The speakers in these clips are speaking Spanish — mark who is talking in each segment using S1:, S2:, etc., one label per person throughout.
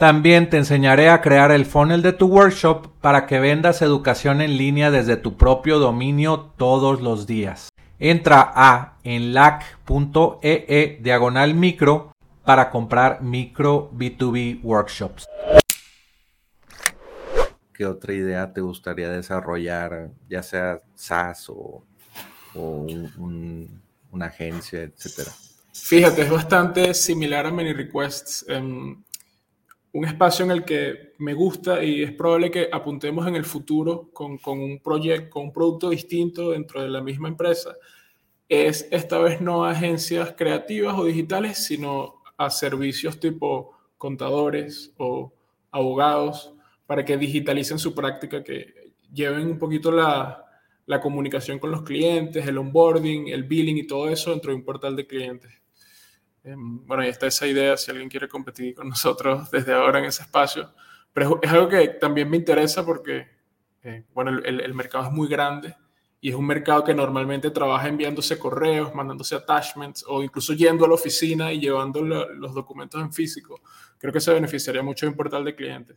S1: También te enseñaré a crear el funnel de tu workshop para que vendas educación en línea desde tu propio dominio todos los días. Entra a enlac.ee e diagonal micro para comprar micro B2B workshops.
S2: ¿Qué otra idea te gustaría desarrollar, ya sea SaaS o, una agencia, etcétera?
S3: Fíjate, es bastante similar a Many Requests. Un espacio en el que me gusta y es probable que apuntemos en el futuro con, un proyecto, con un producto distinto dentro de la misma empresa, es esta vez no a agencias creativas o digitales, sino a servicios tipo contadores o abogados para que digitalicen su práctica, que lleven un poquito la, la comunicación con los clientes, el onboarding, el billing y todo eso dentro de un portal de clientes. Em, bueno, y está esa idea si alguien quiere competir con nosotros desde ahora en ese espacio. Pero es algo que también me interesa porque, eh, bueno, el, el, mercado es muy grande y es un mercado que normalmente trabaja enviándose correos, mandándose attachments o incluso yendo a la oficina y llevando los documentos en físico. Creo que se beneficiaría mucho de un portal de clientes.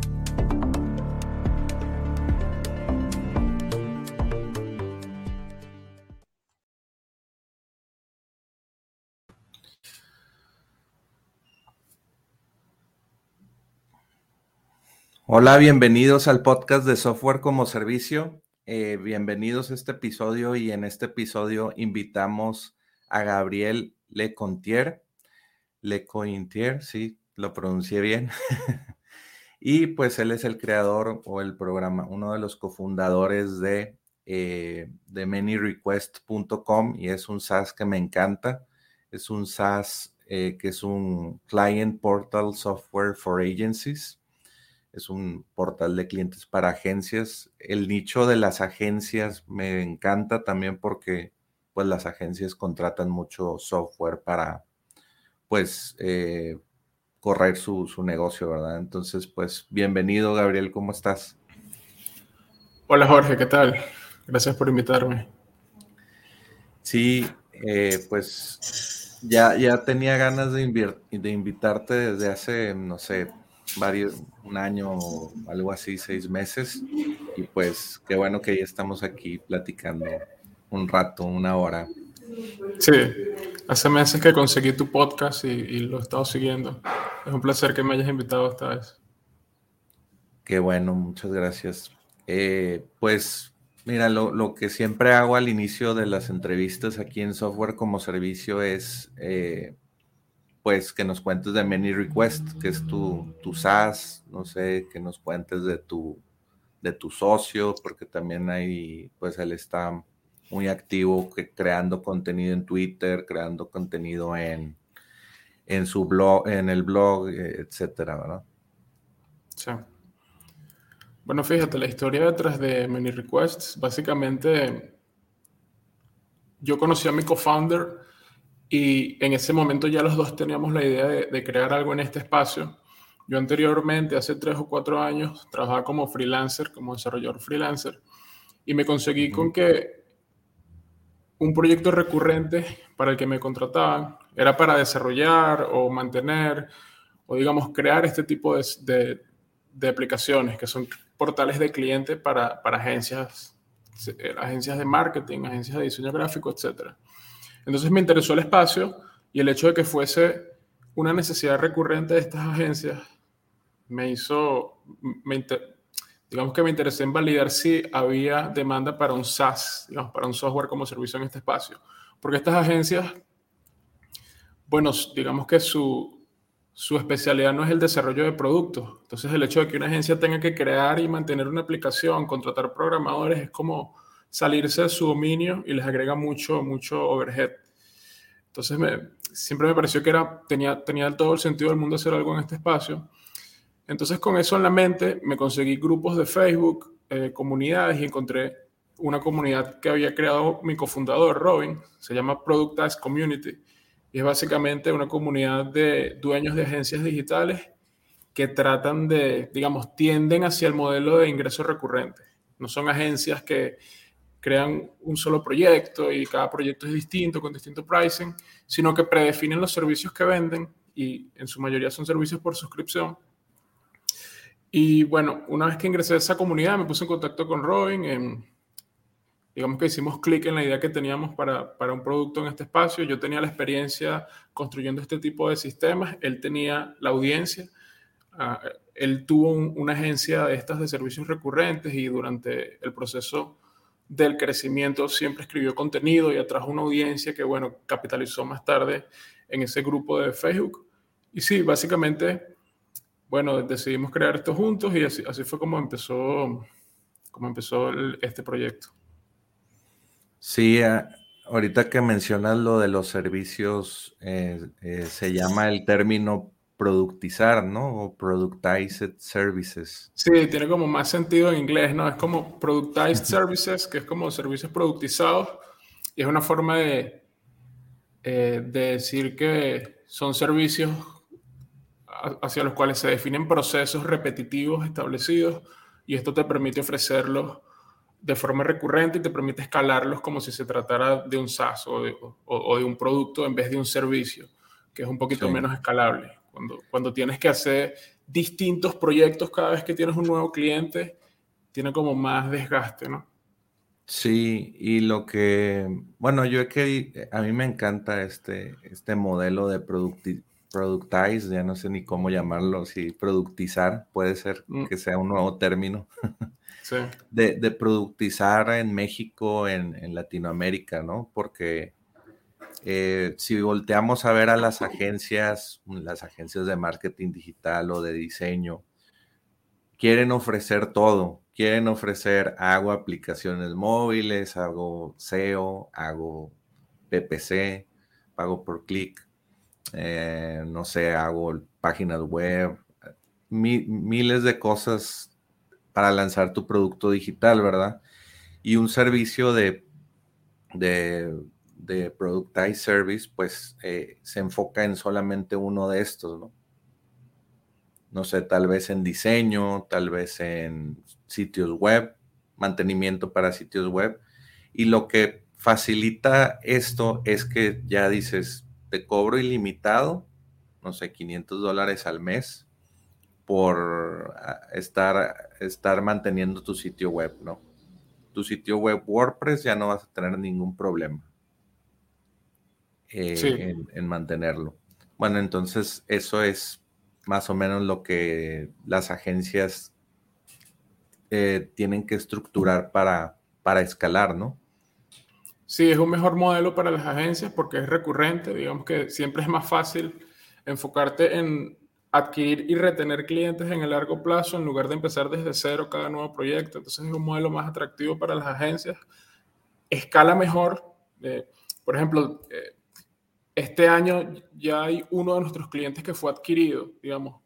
S1: Hola, bienvenidos al podcast de Software como Servicio. Eh, bienvenidos a este episodio y en este episodio invitamos a Gabriel Lecontier. Lecontier, sí, lo pronuncié bien. y pues él es el creador o el programa, uno de los cofundadores de, eh, de manyrequest.com y es un SaaS que me encanta. Es un SaaS eh, que es un Client Portal Software for Agencies es un portal de clientes para agencias. El nicho de las agencias me encanta también porque pues las agencias contratan mucho software para pues eh, correr su, negocio, ¿verdad? Entonces, pues bienvenido, Gabriel, ¿cómo estás?
S3: Hola, Jorge, ¿qué tal? Gracias por invitarme.
S1: Sí, eh, pues ya, ya tenía ganas de, de invitarte desde hace, no sé, varios, un año algo así, seis meses. Y pues qué bueno que ya estamos aquí platicando un rato, una hora.
S3: Sí, hace meses que conseguí tu podcast y, lo he estado siguiendo. Es un placer que me hayas invitado esta vez.
S1: Qué bueno, muchas gracias. Eh, pues mira, lo, lo, que siempre hago al inicio de las entrevistas aquí en Software como Servicio es eh, pues que nos cuentes de Many Request, que es tu, tu SaaS, no sé, que nos cuentes de tu, de tu socio, porque también hay, pues él está muy activo creando contenido en Twitter, creando contenido en, en su blog, en el blog, etcétera, ¿verdad?
S3: Sí. Bueno, fíjate, la historia detrás de Many Requests, básicamente, yo conocí a mi co-founder y en ese momento ya los dos teníamos la idea de, crear algo en este espacio. Yo anteriormente, hace tres o cuatro años, trabajaba como freelancer, como desarrollador freelancer. y me conseguí con que un proyecto recurrente para el que me contrataban era para desarrollar o mantener o digamos crear este tipo de, de, aplicaciones que son portales de cliente para, para agencias, eh, agencias de marketing, agencias de diseño gráfico, etc. Entonces me interesó el espacio y el hecho de que fuese una necesidad recurrente de estas agencias me hizo, digamos que me interesé en validar si había demanda para un SaaS, digamos, para un software como servicio en este espacio. Porque estas agencias, bueno, digamos que su, su especialidad no es el desarrollo de productos. Entonces el hecho de que una agencia tenga que crear y mantener una aplicación, contratar programadores, es como salirse de su dominio y les agrega mucho, mucho overhead. Entonces me, siempre me pareció que era, tenía, tenía todo el sentido del mundo hacer algo en este espacio. Entonces con eso en la mente me conseguí grupos de Facebook, eh, comunidades y encontré una comunidad que había creado mi cofundador, Robin, se llama Productized Community. Y es básicamente una comunidad de dueños de agencias digitales que tratan de, digamos, tienden hacia el modelo de ingreso recurrente. No son agencias que crean un solo proyecto y cada proyecto es distinto, con distinto pricing, sino que predefinen los servicios que venden y en su mayoría son servicios por suscripción. Y bueno, una vez que ingresé a esa comunidad, me puse en contacto con Robin. En, digamos que hicimos clic en la idea que teníamos para, para, un producto en este espacio. Yo tenía la experiencia construyendo este tipo de sistemas, él tenía la audiencia, uh, él tuvo un, una agencia de estas de servicios recurrentes y durante el proceso del crecimiento siempre escribió contenido y atrajo una audiencia que, bueno, capitalizó más tarde en ese grupo de Facebook. Y sí, básicamente, bueno, decidimos crear esto juntos y así, así fue como empezó, como empezó este proyecto.
S1: Sí, ahorita que mencionas lo de los servicios, eh, eh, se llama el término productizar, ¿no? O productized services.
S3: Sí, tiene como más sentido en inglés, ¿no? Es como productized services, que es como servicios productizados, y es una forma de, eh, de decir que son servicios hacia los cuales se definen procesos repetitivos establecidos, y esto te permite ofrecerlos de forma recurrente y te permite escalarlos como si se tratara de un SaaS o de, o, de un producto en vez de un servicio, que es un poquito menos escalable. Cuando, cuando tienes que hacer distintos proyectos cada vez que tienes un nuevo cliente, tiene como más desgaste, ¿no?
S1: Sí, y lo que, bueno, yo es que a mí me encanta este, este modelo de producti, productize, ya no sé ni cómo llamarlo, si productizar, puede ser mm. que sea un nuevo término, sí. de, de, productizar en México, en, en Latinoamérica, ¿no? Porque eh, si volteamos a ver a las agencias, las agencias de marketing digital o de diseño, quieren ofrecer todo. Quieren ofrecer, hago aplicaciones móviles, hago SEO, hago PPC, pago por clic, eh, no sé, hago páginas web, miles de cosas para lanzar tu producto digital, ¿verdad? Y un servicio de, de de Productized Service, pues eh, se enfoca en solamente uno de estos, ¿no? No sé, tal vez en diseño, tal vez en sitios web, mantenimiento para sitios web. Y lo que facilita esto es que ya dices, te cobro ilimitado, no sé, 500 dólares al mes por ah, estar, estar manteniendo tu sitio web, ¿no? Tu sitio web WordPress ya no vas a tener ningún problema eh, en, mantenerlo. Bueno, entonces eso es más o menos lo que las agencias eh, tienen que estructurar para, para escalar, ¿no?
S3: Sí, es un mejor modelo para las agencias porque es recurrente, digamos que siempre es más fácil enfocarte en adquirir y retener clientes en el largo plazo en lugar de empezar desde cero cada nuevo proyecto. Entonces es un modelo más atractivo para las agencias. Escala mejor. Eh, por ejemplo, este año ya hay uno de nuestros clientes que fue adquirido, digamos,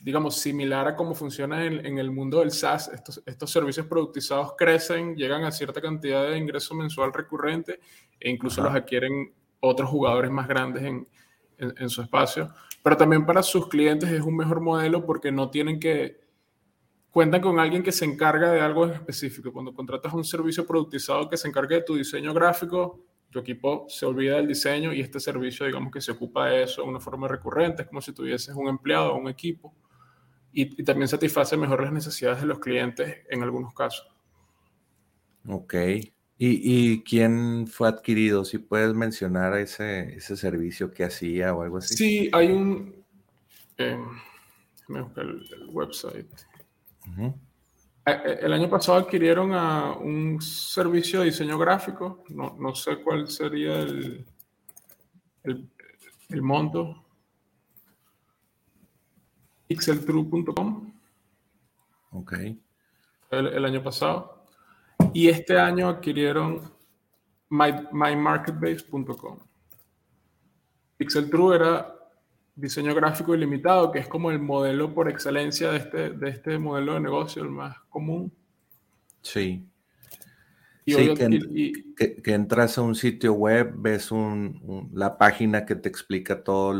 S3: digamos similar a cómo funciona en, el mundo del SaaS. Estos, estos, servicios productizados crecen, llegan a cierta cantidad de ingreso mensual recurrente e incluso los adquieren otros jugadores más grandes en, en, su espacio. Pero también para sus clientes es un mejor modelo porque no tienen que... cuentan con alguien que se encarga de algo en específico. Cuando contratas un servicio productizado que se encargue de tu diseño gráfico, tu equipo se olvida del diseño y este servicio, digamos que se ocupa de eso de una forma recurrente, es como si tuvieses un empleado o un equipo y, también satisface mejor las necesidades de los clientes en algunos casos.
S1: Ok. ¿Y, quién fue adquirido? Si puedes mencionar ese, ese servicio que hacía o algo así.
S3: Sí, hay un... Eh, déjame buscar el, website. El año pasado adquirieron a un servicio de diseño gráfico. No, no sé cuál sería el, el, el monto. Pixeltrue.com.
S1: Ok.
S3: El, año pasado. Y este año adquirieron my, mymarketbase.com. Pixeltrue era diseño gráfico ilimitado, que es como el modelo por excelencia de este, de este modelo de negocio, el más común.
S1: Sí. sí, que, entras a un sitio web, ves la página que te explica todos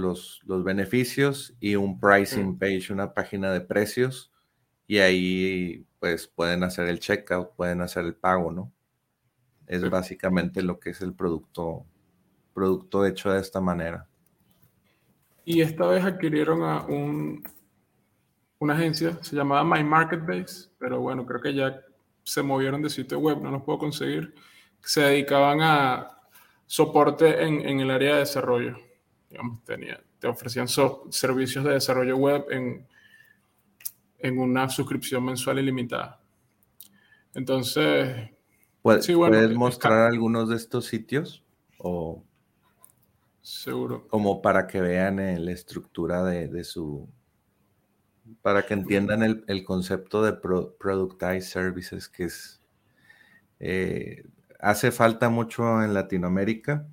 S1: los, beneficios y un pricing page, una página de precios, y ahí pues pueden hacer el checkout, pueden hacer el pago, ¿no? Es básicamente lo que es el producto, producto hecho de esta manera.
S3: Y esta vez adquirieron a un, una agencia, se llamaba My Market Base, pero bueno, creo que ya se movieron de sitio web, no los puedo conseguir. Se dedicaban a soporte en, en el área de desarrollo. Digamos, tenía, te ofrecían servicios de desarrollo web en, en una suscripción mensual ilimitada. Entonces,
S1: ¿puedes mostrar algunos de estos sitios? O
S3: Seguro.
S1: Como para que vean eh, la estructura de, su. Para que entiendan el, concepto de Productized Services, que es. Eh, hace falta mucho en Latinoamérica.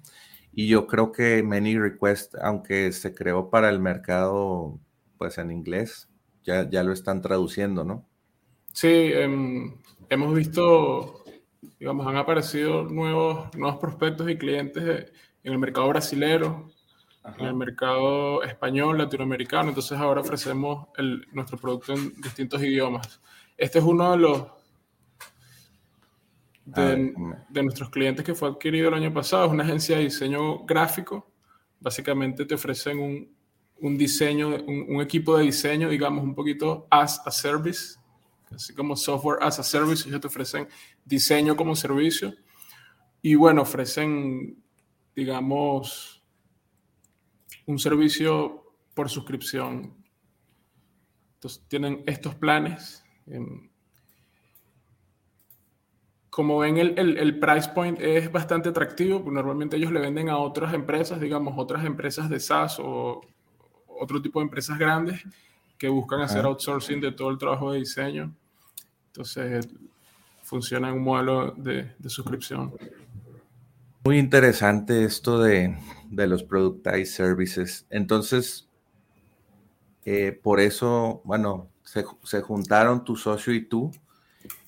S1: Y yo creo que Many Request, aunque se creó para el mercado, pues en inglés, ya, ya lo están traduciendo, ¿no?
S3: Sí, em, hemos visto, digamos, han aparecido nuevos, nuevos prospectos y clientes en el mercado brasilero, en el mercado español, latinoamericano. Entonces ahora ofrecemos el, nuestro producto en distintos idiomas. Este es uno de los de, de, nuestros clientes que fue adquirido el año pasado. Es una agencia de diseño gráfico. Básicamente te ofrecen un, un diseño, un, un, equipo de diseño, digamos, un poquito as a service, así como software as a service. Ellos te ofrecen diseño como servicio. Y bueno, ofrecen digamos, un servicio por suscripción. Entonces, tienen estos planes. como ven, el, price point es bastante atractivo, porque normalmente ellos le venden a otras empresas, digamos, otras empresas de SaaS o otro tipo de empresas grandes que buscan hacer outsourcing de todo el trabajo de diseño. Entonces, funciona en un modelo de suscripción.
S1: Muy interesante esto de, los productized services. Entonces, eh, por eso, bueno, se, juntaron tu socio y tú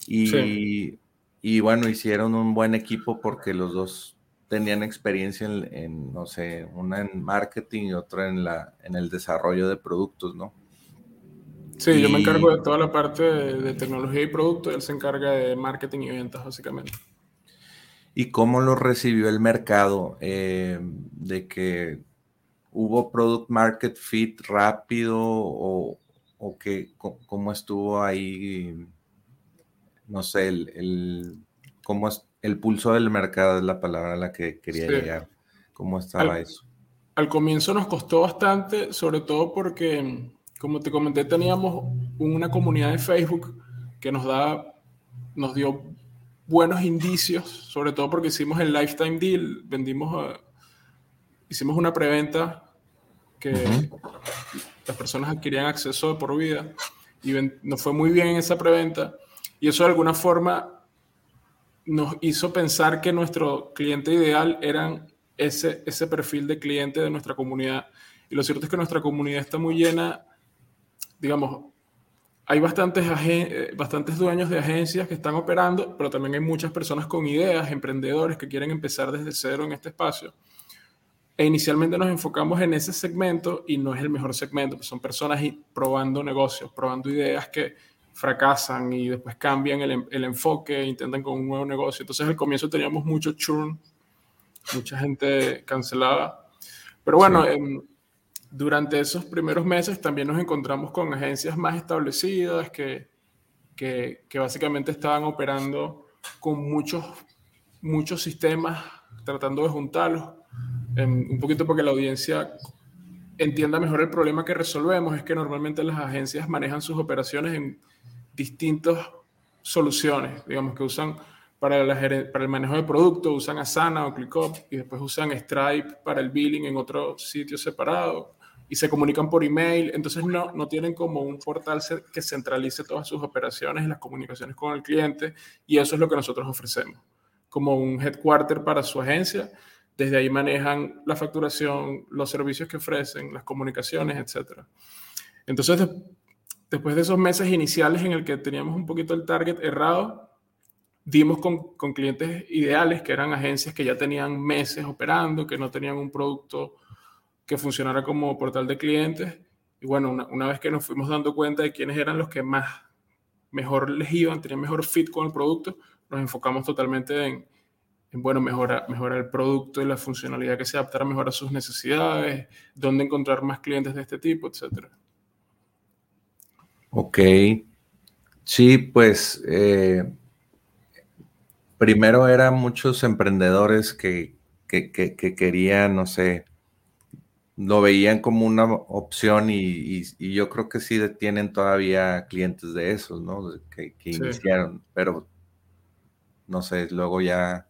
S1: y, y, bueno, hicieron un buen equipo porque los dos tenían experiencia en, no sé, una en marketing y otra en, la, en el desarrollo de productos, ¿no?
S3: Sí, yo me encargo de toda la parte de, de tecnología y producto, él se encarga de marketing y ventas, básicamente.
S1: ¿Y cómo lo recibió el mercado? Eh, de que hubo product market fit rápido o, o que, cómo estuvo ahí, no sé, el, cómo es, el pulso del mercado es la palabra a la que quería llegar. ¿Cómo estaba eso?
S3: Al comienzo nos costó bastante, sobre todo porque, como te comenté, teníamos una comunidad de Facebook que nos da, nos dio buenos indicios, sobre todo porque hicimos el lifetime deal, vendimos, eh, hicimos una preventa que las personas adquirían acceso de por vida y nos fue muy bien en esa preventa y eso de alguna forma nos hizo pensar que nuestro cliente ideal eran ese, ese perfil de cliente de nuestra comunidad. Y lo cierto es que nuestra comunidad está muy llena, digamos, hay bastantes, eh, bastantes dueños de agencias que están operando, pero también hay muchas personas con ideas, emprendedores que quieren empezar desde cero en este espacio. E inicialmente nos enfocamos en ese segmento y no es el mejor segmento, pues son personas probando negocios, probando ideas que fracasan y después cambian el, el enfoque, intentan con un nuevo negocio. Entonces al comienzo teníamos mucho churn, mucha gente cancelada. Pero bueno, em, durante esos primeros meses también nos encontramos con agencias más establecidas que, que, que básicamente estaban operando con muchos, muchos sistemas, tratando de juntarlos, em, un poquito porque la audiencia entienda mejor el problema que resolvemos, es que normalmente las agencias manejan sus operaciones en distintas soluciones, digamos que usan para, para el manejo de producto, usan Asana o ClickUp y después usan Stripe para el billing en otro sitio separado y se comunican por email, entonces no, no tienen como un portal que centralice todas sus operaciones y las comunicaciones con el cliente y eso es lo que nosotros ofrecemos, como un headquarter para su agencia, desde ahí manejan la facturación, los servicios que ofrecen, las comunicaciones, etc. Entonces, después de esos meses iniciales en el que teníamos un poquito el target errado, dimos con, con, clientes ideales, que eran agencias que ya tenían meses operando, que no tenían un producto que funcionara como portal de clientes. Y bueno, una, una, vez que nos fuimos dando cuenta de quiénes eran los que más mejor les iban, tenían mejor fit con el producto, nos enfocamos totalmente en, en bueno, mejorar, mejorar el producto y la funcionalidad que se adaptara mejor a sus necesidades, dónde encontrar más clientes de este tipo, etcétera.
S1: Ok. Sí, pues eh, primero eran muchos emprendedores que, que, que, que, querían, no sé, lo veían como una opción y, y, yo creo que sí tienen todavía clientes de esos, ¿no? Que, iniciaron, pero no sé, luego ya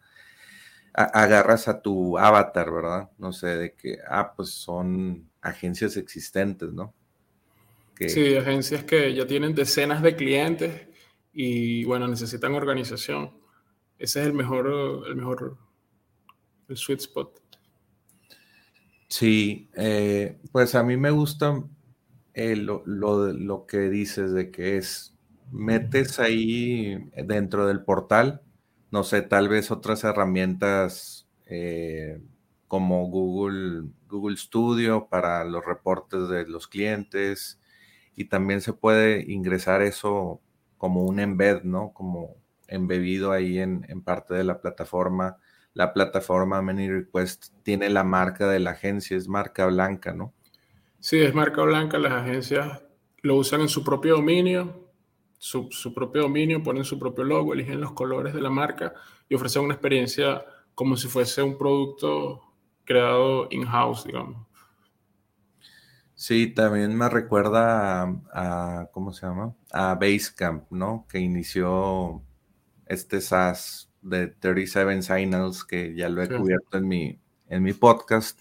S1: agarras a tu avatar, ¿verdad? No sé, de que, ah, pues son agencias existentes, ¿no?
S3: Sí, agencias que ya tienen decenas de clientes y bueno, necesitan organización. Ese es el mejor, el mejor, el sweet spot.
S1: Sí, eh, pues a mí me gusta eh, lo, lo, que dices de que es, metes ahí dentro del portal, no sé, tal vez otras herramientas eh, como Google, Google Studio para los reportes de los clientes, y también se puede ingresar eso como un embed, ¿no? Como embebido ahí en, parte de la plataforma. La plataforma Many Request tiene la marca de la agencia, es marca blanca, ¿no?
S3: Sí, es marca blanca. Las agencias lo usan en su propio dominio, su, su propio dominio, ponen su propio logo, eligen los colores de la marca y ofrecen una experiencia como si fuese un producto creado in-house, digamos.
S1: Sí, también me recuerda a, ¿cómo se llama? A Basecamp, ¿no? Que inició este SaaS de 37 Signals, que ya lo he cubierto en mi, en mi podcast,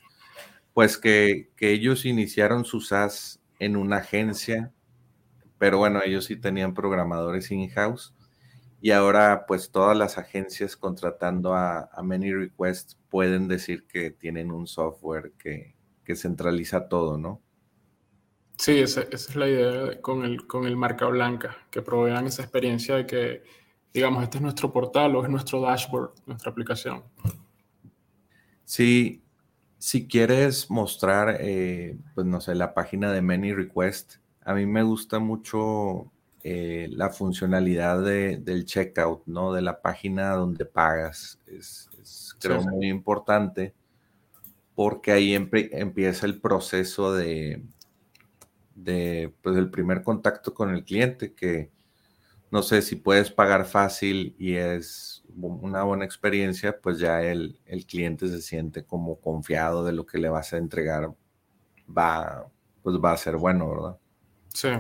S1: pues que, que ellos iniciaron su SaaS en una agencia, pero bueno, ellos sí tenían programadores in-house y ahora pues todas las agencias contratando a, a Many Requests pueden decir que tienen un software que, que centraliza todo, ¿no?
S3: Sí, esa, es la idea con el, con el marca blanca, que provean esa experiencia de que, digamos, este es nuestro portal o es nuestro dashboard, nuestra aplicación.
S1: Sí, si quieres mostrar, eh, pues no sé, la página de Many Request, a mí me gusta mucho eh, la funcionalidad del checkout, ¿no? De la página donde pagas. Es, creo muy importante porque ahí empieza el proceso de, de pues el primer contacto con el cliente que no sé si puedes pagar fácil y es una buena experiencia, pues ya el, el cliente se siente como confiado de lo que le vas a entregar, va, pues va a ser bueno, ¿verdad?
S3: Sí.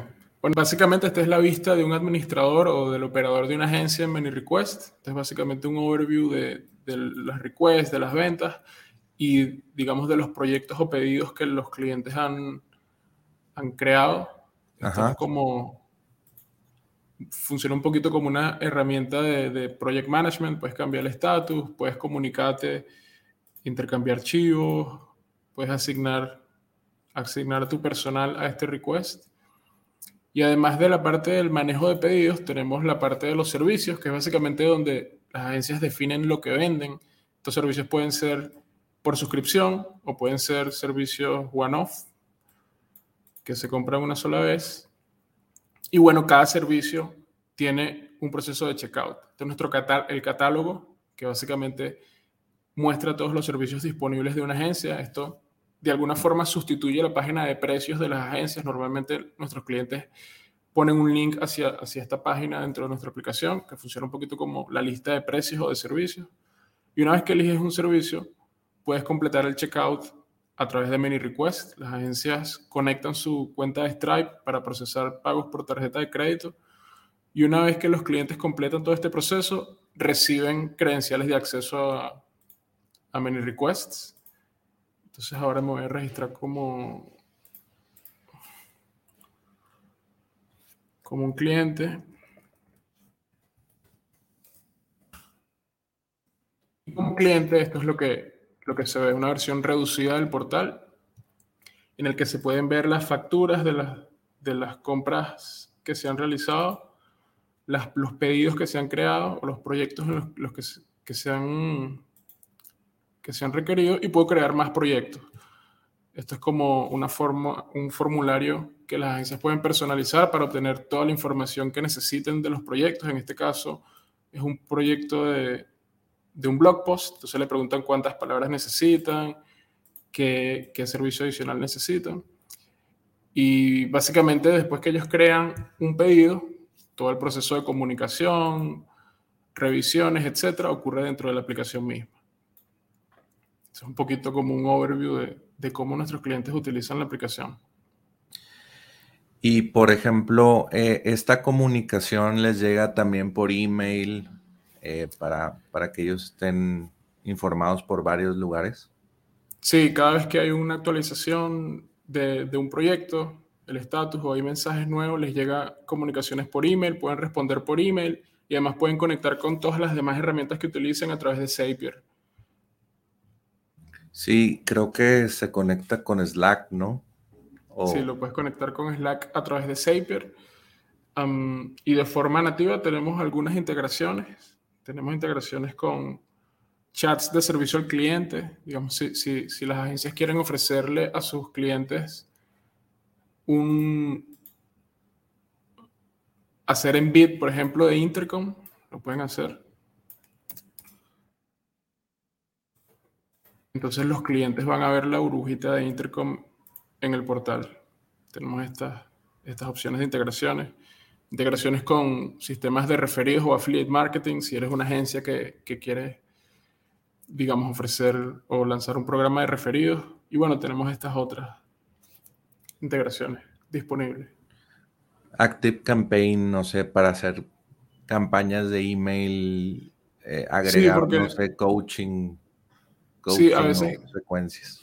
S3: Bueno, básicamente esta es la vista de un administrador o del operador de una agencia en Many Request. Este es básicamente un overview de, de las requests, de las ventas y digamos de los proyectos o pedidos que los clientes han, han creado. como funciona un poquito como una herramienta de, project management, puedes cambiar el estatus, puedes comunicarte, intercambiar archivos, puedes asignar, asignar tu personal a este request. Y además de la parte del manejo de pedidos, tenemos la parte de los servicios, que es básicamente donde las agencias definen lo que venden. Estos servicios pueden ser por suscripción o pueden ser servicios one-off, que se compran una sola vez. Y bueno, cada servicio tiene un proceso de checkout. Este es nuestro el catálogo, que básicamente muestra todos los servicios disponibles de una agencia. Esto de alguna forma sustituye la página de precios de las agencias. Normalmente nuestros clientes ponen un link hacia, hacia esta página dentro de nuestra aplicación, que funciona un poquito como la lista de precios o de servicios. Y una vez que eliges un servicio, puedes completar el checkout a través de Many Request. Las agencias conectan su cuenta de Stripe para procesar pagos por tarjeta de crédito. Y una vez que los clientes completan todo este proceso, reciben credenciales de acceso a, a Many Requests. Entonces ahora me voy a registrar como, como un cliente. como cliente, esto es lo que lo que se ve una versión reducida del portal en el que se pueden ver las facturas de las, de las compras que se han realizado, las, los pedidos que se han creado o los proyectos en los, que, que, se han, que se han requerido y puedo crear más proyectos. Esto es como una forma, un formulario que las agencias pueden personalizar para obtener toda la información que necesiten de los proyectos. En este caso, es un proyecto de, de un blog post, entonces le preguntan cuántas palabras necesitan, qué, qué servicio adicional necesitan. Y básicamente después que ellos crean un pedido, todo el proceso de comunicación, revisiones, etcétera, ocurre dentro de la aplicación misma. Es un poquito como un overview de, de, cómo nuestros clientes utilizan la aplicación.
S1: Y por ejemplo, eh, esta comunicación les llega también por email eh, para, para que ellos estén informados por varios lugares?
S3: Sí, cada vez que hay una actualización de, de un proyecto, el estatus o hay mensajes nuevos, les llega comunicaciones por email, pueden responder por email y además pueden conectar con todas las demás herramientas que utilicen a través de Zapier.
S1: Sí, creo que se conecta con Slack, ¿no?
S3: Sí, lo puedes conectar con Slack a través de Zapier. y de forma nativa tenemos algunas integraciones tenemos integraciones con chats de servicio al cliente. Digamos, si, si, si las agencias quieren ofrecerle a sus clientes un hacer en bit, por ejemplo, de Intercom, lo pueden hacer. Entonces los clientes van a ver la burbujita de Intercom en el portal. Tenemos estas, estas opciones de integraciones integraciones con sistemas de referidos o affiliate marketing, si eres una agencia que, que quiere, digamos, ofrecer o lanzar un programa de referidos. Y bueno, tenemos estas otras integraciones disponibles.
S1: Active Campaign, no sé, para hacer campañas de email, eh, agregar, no sé, coaching,
S3: sí, a veces, secuencias.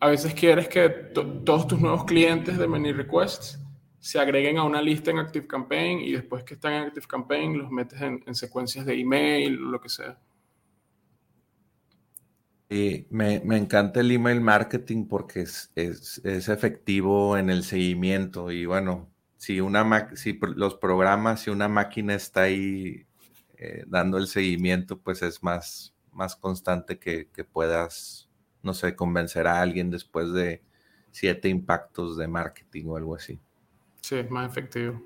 S3: A veces quieres que todos tus nuevos clientes de Many Requests se agreguen a una lista en ActiveCampaign y después que están en ActiveCampaign los metes en, secuencias de email o lo que sea.
S1: Sí, me, encanta el email marketing porque es, efectivo en el seguimiento y bueno, si, una si los programas, si una máquina está ahí eh, dando el seguimiento, pues es más, más constante que, que puedas, no sé, convencer a alguien después de siete impactos de marketing o algo así.
S3: Sí, es más efectivo.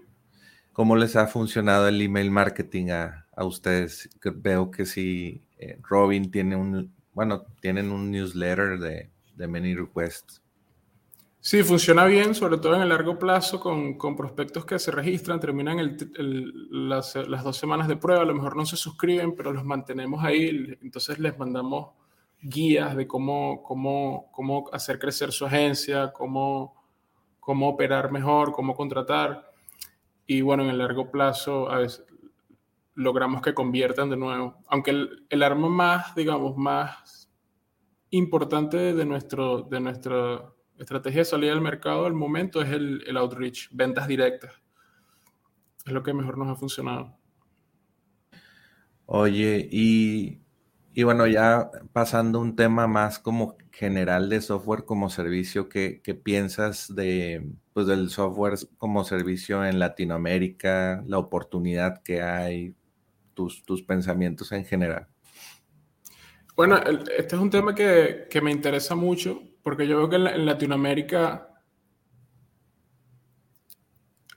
S1: ¿Cómo les ha funcionado el email marketing a, ustedes? Veo que si eh, Robin tiene un, bueno, tienen un newsletter de, de Many Requests.
S3: Sí, funciona bien, sobre todo en el largo plazo, con, prospectos que se registran, terminan las, las, dos semanas de prueba, a lo mejor no se suscriben, pero los mantenemos ahí, entonces les mandamos guías de cómo, cómo, cómo hacer crecer su agencia, cómo cómo operar mejor, cómo contratar. Y bueno, en el largo plazo a veces logramos que conviertan de nuevo. Aunque el, arma más, digamos, más importante de, nuestro, de nuestra estrategia de salida al mercado al momento es el, el outreach, ventas directas. Es lo que mejor nos ha funcionado.
S1: Oye, y y bueno, ya pasando un tema más como general de software como servicio, ¿qué, piensas de, pues, del software como servicio en Latinoamérica, la oportunidad que hay, tus, tus pensamientos en general?
S3: Bueno, este es un tema que, me interesa mucho porque yo veo que en, Latinoamérica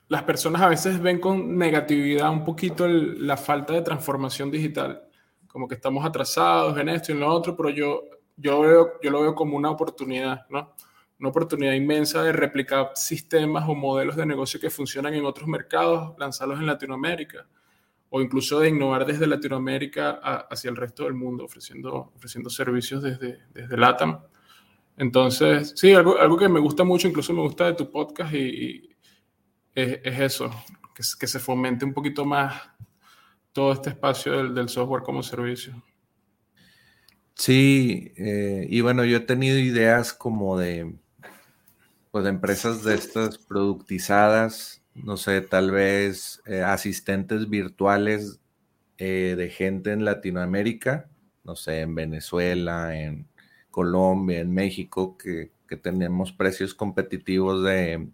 S3: las personas a veces ven con negatividad un poquito la falta de transformación digital, como que estamos atrasados en esto y en lo otro, pero yo, yo, veo, yo lo veo como una oportunidad, ¿no? Una oportunidad inmensa de replicar sistemas o modelos de negocio que funcionan en otros mercados, lanzarlos en Latinoamérica, o incluso de innovar desde Latinoamérica hacia el resto del mundo, ofreciendo, ofreciendo servicios desde, desde LATAM. Entonces, sí, algo, algo que me gusta mucho, incluso me gusta de tu podcast y es, eso, que, que, se fomente un poquito más todo este espacio del, software como servicio.
S1: Sí, eh, y bueno, yo he tenido ideas como de, pues, de empresas de estas productizadas, no sé, tal vez eh, asistentes virtuales eh, de gente en Latinoamérica, no sé, en Venezuela, en Colombia, en México, que, que tenemos precios competitivos de,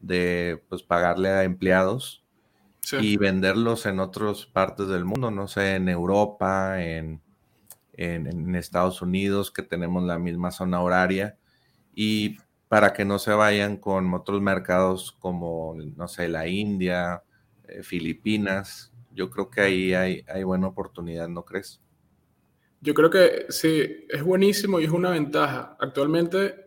S1: de pues, pagarle a empleados y venderlos en otras partes del mundo, no sé, en Europa, en, en, Estados Unidos, que tenemos la misma zona horaria, y para que no se vayan con otros mercados como, no sé, la India, eh, Filipinas. Yo creo que ahí hay, hay buena oportunidad, ¿no crees?
S3: Yo creo que sí, es buenísimo y es una ventaja. Actualmente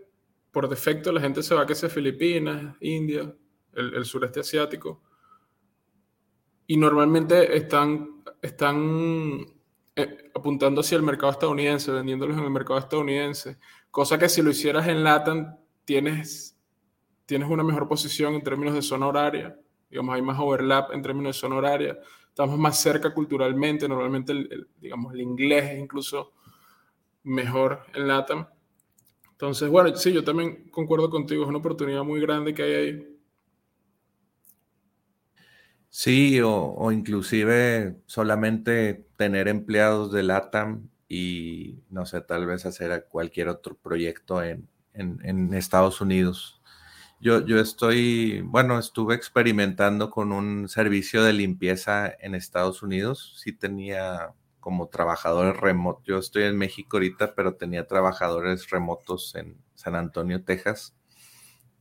S3: por defecto la gente se va a que sea Filipinas, India, el, sureste asiático. Y normalmente están, están eh, apuntando hacia el mercado estadounidense, vendiéndolos en el mercado estadounidense. Cosa que si lo hicieras en LATAM, tienes, tienes una mejor posición en términos de zona horaria. Digamos, hay más overlap en términos de zona horaria. Estamos más cerca culturalmente. Normalmente, digamos, el inglés es incluso mejor en LATAM. Entonces, bueno, sí, yo también concuerdo contigo, es una oportunidad muy grande que hay ahí.
S1: Sí, o, inclusive solamente tener empleados de LATAM y, no sé, tal vez hacer cualquier otro proyecto en, Estados Unidos. Yo, yo estoy, bueno, estuve experimentando con un servicio de limpieza en Estados Unidos. Sí tenía como trabajadores remotos. Yo estoy en México ahorita, pero tenía trabajadores remotos en San Antonio, Texas,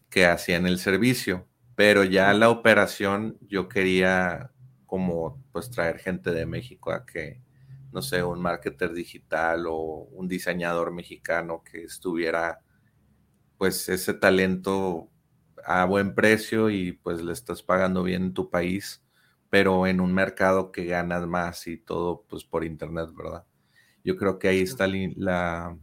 S1: que hacían el servicio. Pero ya la operación yo quería como pues traer gente de México a que, no sé, un marketer digital o un diseñador mexicano que estuviera pues ese talento a buen precio y pues le estás pagando bien en tu país pero en un mercado que ganas más y todo pues por internet, ¿verdad? Yo creo que ahí está la,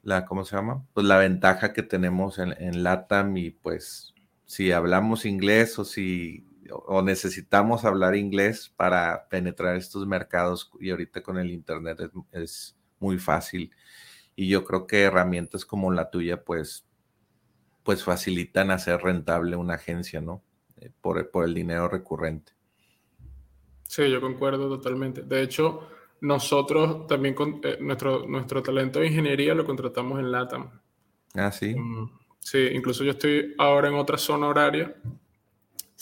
S1: la ¿cómo se llama? Pues la ventaja que tenemos en, en LATAM y pues si hablamos inglés o si o necesitamos hablar inglés para penetrar estos mercados y ahorita con el internet es, es, muy fácil y yo creo que herramientas como la tuya pues pues facilitan hacer rentable una agencia, ¿no? Eh, por, por el dinero recurrente.
S3: Sí, yo concuerdo totalmente. De hecho, nosotros también, con, eh, nuestro, nuestro talento de ingeniería lo contratamos en LATAM.
S1: Ah, sí.
S3: Mm, sí, incluso yo estoy ahora en otra zona horaria,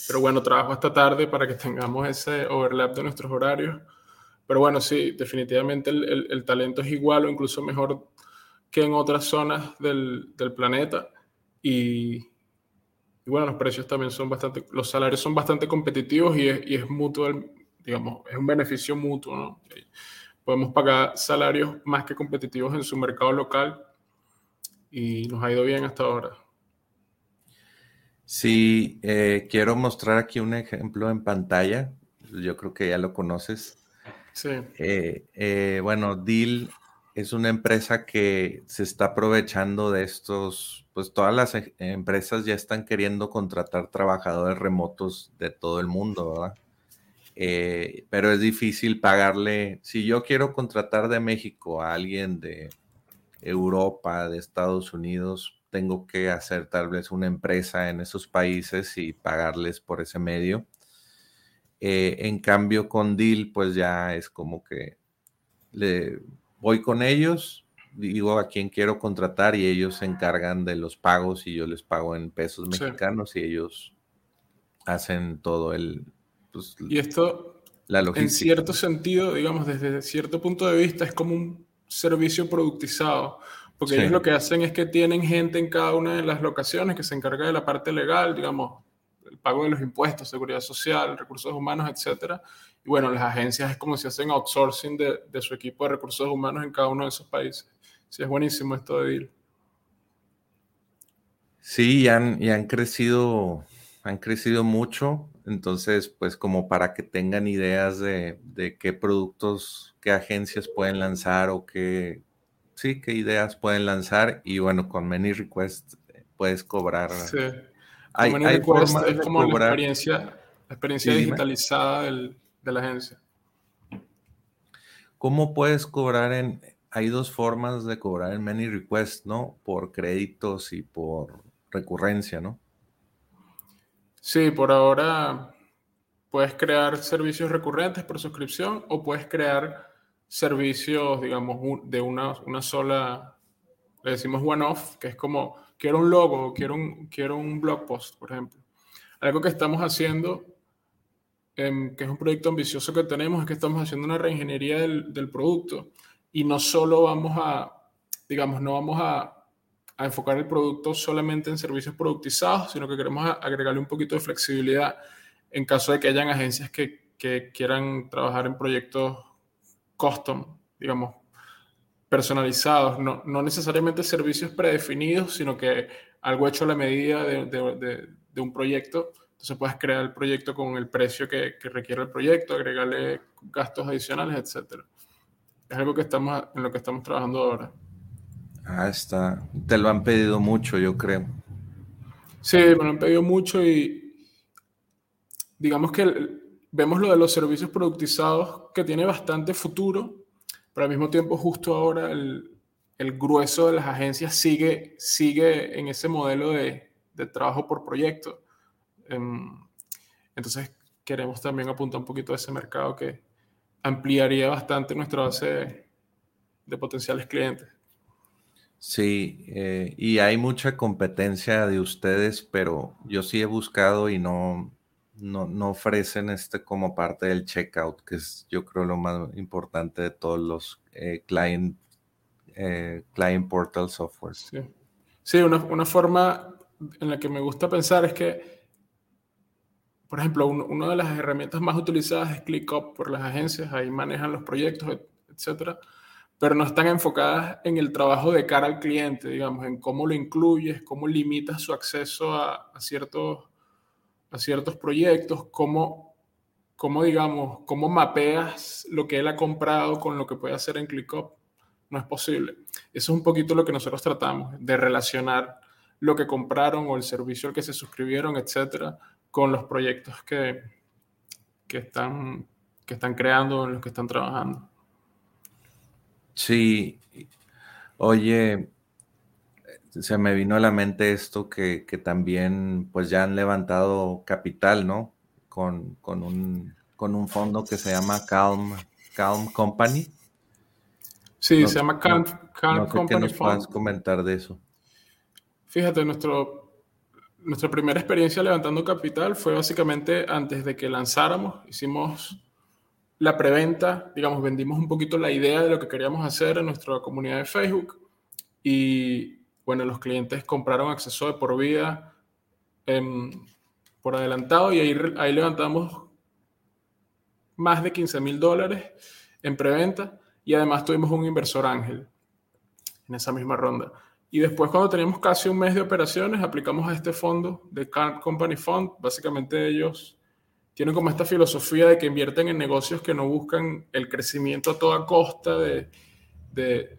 S3: pero bueno, trabajo esta tarde para que tengamos ese overlap de nuestros horarios. Pero bueno, sí, definitivamente el, el, talento es igual o incluso mejor que en otras zonas del, del planeta. Y, y, bueno, los precios también son bastante, los salarios son bastante competitivos y es, y es mutuo digamos, es un beneficio mutuo, ¿no? Podemos pagar salarios más que competitivos en su mercado local y nos ha ido bien hasta ahora.
S1: Sí, eh, quiero mostrar aquí un ejemplo en pantalla. Yo creo que ya lo conoces.
S3: Sí.
S1: Eh, eh, bueno, Deal es una empresa que se está aprovechando de estos, pues todas las empresas ya están queriendo contratar trabajadores remotos de todo el mundo, ¿verdad? Pero es difícil pagarle. Si yo quiero contratar de México a alguien de Europa, de Estados Unidos, tengo que hacer tal vez una empresa en esos países y pagarles por ese medio. Eh, en cambio, con Deal, pues ya es como que le voy con ellos, digo a quién quiero contratar y ellos se encargan de los pagos y yo les pago en pesos mexicanos y ellos hacen todo el,
S3: pues, y esto, en cierto sentido, digamos, desde cierto punto de vista, es como un servicio productizado. Porque ellos lo que hacen es que tienen gente en cada una de las locaciones que se encarga de la parte legal, digamos, el pago de los impuestos, seguridad social, recursos humanos, etc. Y bueno, las agencias es como si hacen outsourcing de, de su equipo de recursos humanos en cada uno de esos países. Sí, es buenísimo esto de DIL.
S1: Sí, y han, y han crecido, han crecido mucho. Entonces, pues como para que tengan ideas de, de qué productos, qué agencias pueden lanzar o qué, sí, qué ideas pueden lanzar. Y bueno, con Many Requests eh, puedes cobrar.
S3: Sí. Hay, hay formas es como la experiencia, la experiencia digitalizada del, de la agencia.
S1: ¿Cómo puedes cobrar en... Hay dos formas de cobrar en Many Requests, ¿no? Por créditos y por recurrencia, ¿no?
S3: Sí, por ahora puedes crear servicios recurrentes por suscripción o puedes crear servicios, digamos, de una, una sola, le decimos one-off, que es como, quiero un logo, quiero un, quiero un blog post, por ejemplo. Algo que estamos haciendo, em, que es un proyecto ambicioso que tenemos, es que estamos haciendo una reingeniería del, del producto y no solo vamos a, digamos, no vamos a a enfocar el producto solamente en servicios productizados, sino que queremos agregarle un poquito de flexibilidad en caso de que hayan agencias que, que quieran trabajar en proyectos custom, digamos, personalizados, no, no, necesariamente servicios predefinidos, sino que algo hecho a la medida de, de, un proyecto. Entonces puedes crear el proyecto con el precio que, que, requiere el proyecto, agregarle gastos adicionales, etc. Es algo que estamos, en lo que estamos trabajando ahora.
S1: Ah, está. Te lo han pedido mucho, yo creo.
S3: Sí, me lo han pedido mucho y digamos que vemos lo de los servicios productizados que tiene bastante futuro, pero al mismo tiempo justo ahora el, grueso de las agencias sigue, sigue en ese modelo de, trabajo por proyecto. Em, entonces queremos también apuntar un poquito a ese mercado que ampliaría bastante nuestra base de potenciales clientes.
S1: Sí, eh, y hay mucha competencia de ustedes, pero yo sí he buscado y no, no, no, ofrecen este como parte del checkout, que es yo creo lo más importante de todos los eh, client, eh, client portal software.
S3: Sí, sí una, una, forma en la que me gusta pensar es que, por ejemplo, un, una de las herramientas más utilizadas es ClickUp por las agencias, ahí manejan los proyectos, etcétera pero no están enfocadas en el trabajo de cara al cliente, digamos, en cómo lo incluyes, cómo limitas su acceso a, ciertos, a ciertos proyectos, cómo, cómo, digamos, cómo mapeas lo que él ha comprado con lo que puede hacer en ClickUp. No es posible. Eso es un poquito lo que nosotros tratamos, de relacionar lo que compraron o el servicio al que se suscribieron, etcétera, con los proyectos que, que, están, que están creando, en los que están trabajando.
S1: Sí, oye, se me vino a la mente esto que, que también pues ya han levantado capital, ¿no? Con, con, un, con un fondo que se llama Calm, Calm Company.
S3: Sí, no, se llama Calm, Calm
S1: no sé
S3: Company.
S1: ¿Qué nos puedes comentar de eso?
S3: Fíjate, nuestro, nuestra primera experiencia levantando capital fue básicamente antes de que lanzáramos. Hicimos la preventa, digamos, vendimos un poquito la idea de lo que queríamos hacer en nuestra comunidad de Facebook y bueno, los clientes compraron acceso de por vida eh, por adelantado y ahí, ahí levantamos más de 15 mil dólares en preventa y además tuvimos un inversor ángel en esa misma ronda. Y después cuando teníamos casi un mes de operaciones, aplicamos a este fondo de Company Fund. Básicamente ellos tienen como esta filosofía de que invierten en negocios que no buscan el crecimiento a toda costa, de, de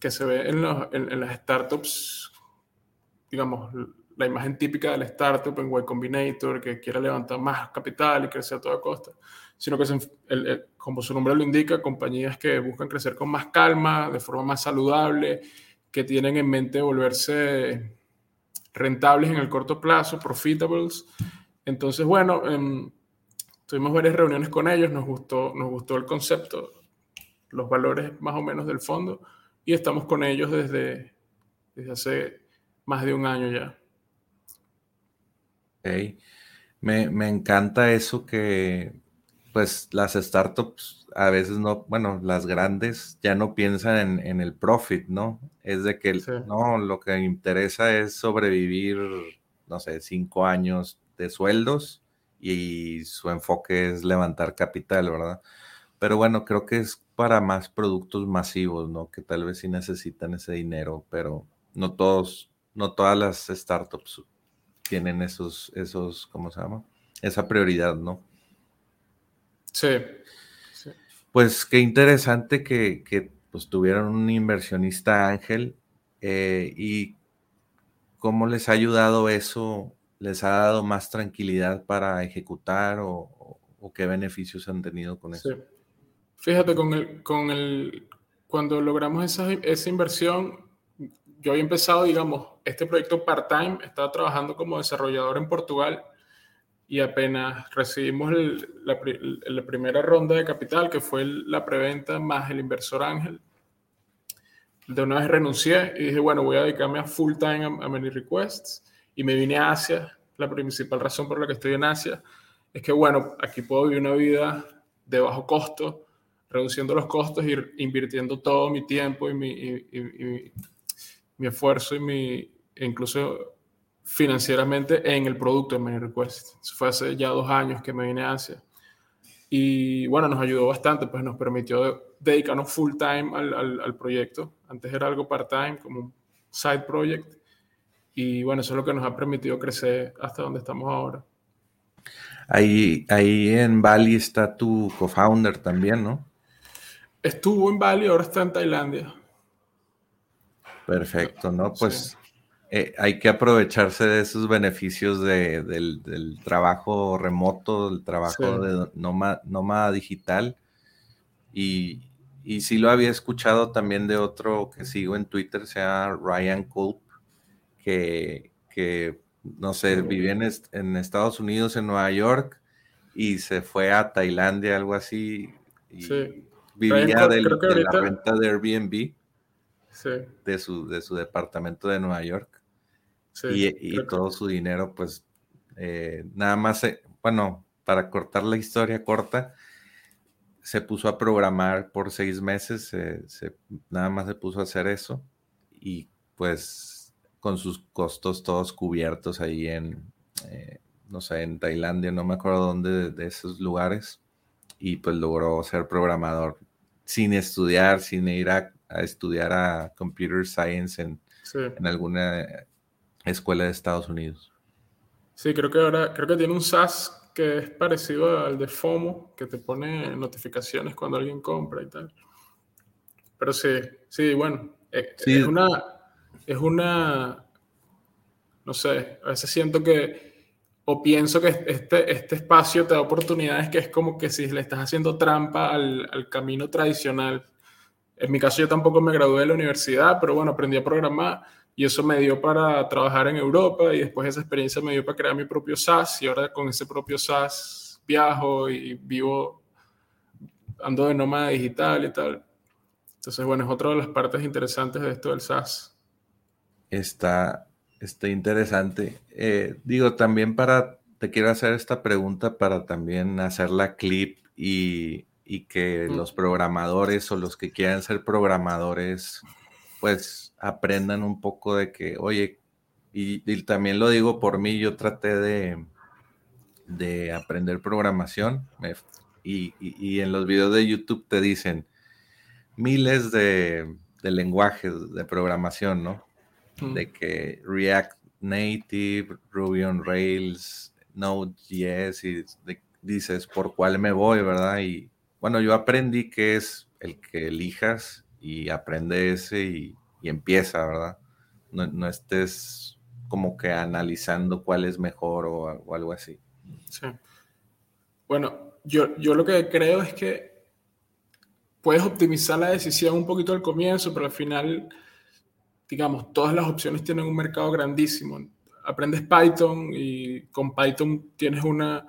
S3: que se ve en, los, en, en, las startups, digamos, la imagen típica de la startup en Y Combinator, que quiere levantar más capital y crecer a toda costa, sino que, se, el, el, como su nombre lo indica, compañías que buscan crecer con más calma, de forma más saludable, que tienen en mente volverse rentables en el corto plazo, profitables, entonces, bueno, eh, tuvimos varias reuniones con ellos, nos gustó, nos gustó el concepto, los valores más o menos del fondo, y estamos con ellos desde, desde hace más de un año ya.
S1: Okay. Me, me encanta eso que, pues, las startups a veces no, bueno, las grandes ya no piensan en, en el profit, ¿no? Es de que, sí. no, lo que interesa es sobrevivir, no sé, cinco años, de sueldos y su enfoque es levantar capital, ¿verdad? Pero bueno, creo que es para más productos masivos, ¿no? Que tal vez sí necesitan ese dinero, pero no todos, no todas las startups tienen esos, esos, ¿cómo se llama? Esa prioridad, ¿no?
S3: Sí.
S1: Pues qué interesante que, que pues, tuvieron un inversionista ángel eh, y cómo les ha ayudado eso, les ha dado más tranquilidad para ejecutar o, qué beneficios han tenido con eso.
S3: Fíjate, con el, con el, cuando logramos esa, esa inversión, yo había empezado, digamos, este proyecto part-time, estaba trabajando como desarrollador en Portugal y apenas recibimos la, primera ronda de capital, que fue la preventa más el inversor ángel, de una vez renuncié y dije, bueno, voy a dedicarme a full time a, a Many Requests y me vine a Asia. La principal razón por la que estoy en Asia es que, bueno, aquí puedo vivir una vida de bajo costo, reduciendo los costos y invirtiendo todo mi tiempo y mi, mi esfuerzo y mi, e incluso financieramente en el producto de Many Request. Eso fue hace ya dos años que me vine a Asia. Y bueno, nos ayudó bastante, pues nos permitió dedicarnos full time al, al, proyecto. Antes era algo part-time, como un side project. Y bueno, eso es lo que nos ha permitido crecer hasta donde estamos ahora.
S1: Ahí, ahí en Bali está tu co-founder también, ¿no?
S3: Estuvo en Bali, ahora está en Tailandia.
S1: Perfecto, ¿no? Pues eh, hay que aprovecharse de esos beneficios del, trabajo remoto, del trabajo de nómada, digital. Y, y sí lo había escuchado también de otro que sigo en Twitter, se llama Ryan Culp, que, no sé, vivía en, Estados Unidos, en Nueva York, y se fue a Tailandia, algo así. Y Vivía de la renta de Airbnb. De, su, de su departamento de Nueva York y, todo su dinero, pues eh, nada más, bueno, para cortar la historia corta, se puso a programar por seis meses, nada más se puso a hacer eso y pues con sus costos todos cubiertos ahí en, eh, no sé, en Tailandia, no me acuerdo dónde de, esos lugares y pues logró ser programador sin estudiar, sin ir a, estudiar a computer science en, en alguna escuela de Estados Unidos.
S3: Sí, creo que ahora, creo que tiene un SaaS que es parecido al de FOMO, que te pone notificaciones cuando alguien compra y tal. Pero sí, sí, bueno, eh, es una, es una, no sé, a veces siento que, o pienso que este, este espacio te da oportunidades que es como que si le estás haciendo trampa al, camino tradicional. En mi caso yo tampoco me gradué de la universidad, pero bueno, aprendí a programar y eso me dio para trabajar en Europa y después esa experiencia me dio para crear mi propio SaaS y ahora con ese propio SaaS viajo y vivo, ando de nómada digital y tal. Entonces, bueno, es otra de las partes interesantes de esto del SaaS.
S1: Está, está interesante. Eh, digo, también para, te quiero hacer esta pregunta para también hacer la clip y, y que los programadores o los que quieran ser programadores, pues aprendan un poco de que, oye, y, también lo digo por mí, yo traté de, de aprender programación y, en los videos de YouTube te dicen miles de, lenguajes de programación, ¿no? De que React Native, Ruby on Rails, Node.js y dices por cuál me voy, ¿verdad? Y bueno, yo aprendí que es el que elijas y aprende ese y y empieza, ¿verdad? No, estés como que analizando cuál es mejor o, algo así.
S3: Sí. Bueno, yo, yo lo que creo es que puedes optimizar la decisión un poquito al comienzo, pero al final, digamos, todas las opciones tienen un mercado grandísimo. Aprendes Python y con Python tienes una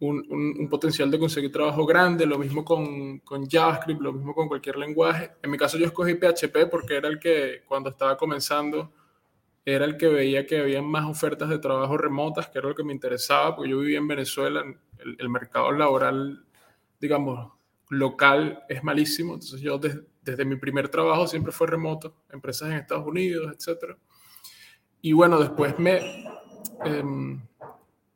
S3: un, potencial de conseguir trabajo grande, lo mismo con, con, JavaScript, lo mismo con cualquier lenguaje. En mi caso yo escogí PHP porque era el que cuando estaba comenzando era el que veía que había más ofertas de trabajo remotas, que era lo que me interesaba, porque yo vivía en Venezuela, el, el mercado laboral, digamos, local es malísimo, entonces yo desde mi primer trabajo siempre fue remoto, empresas en Estados Unidos, etc. Y bueno, después me... Em,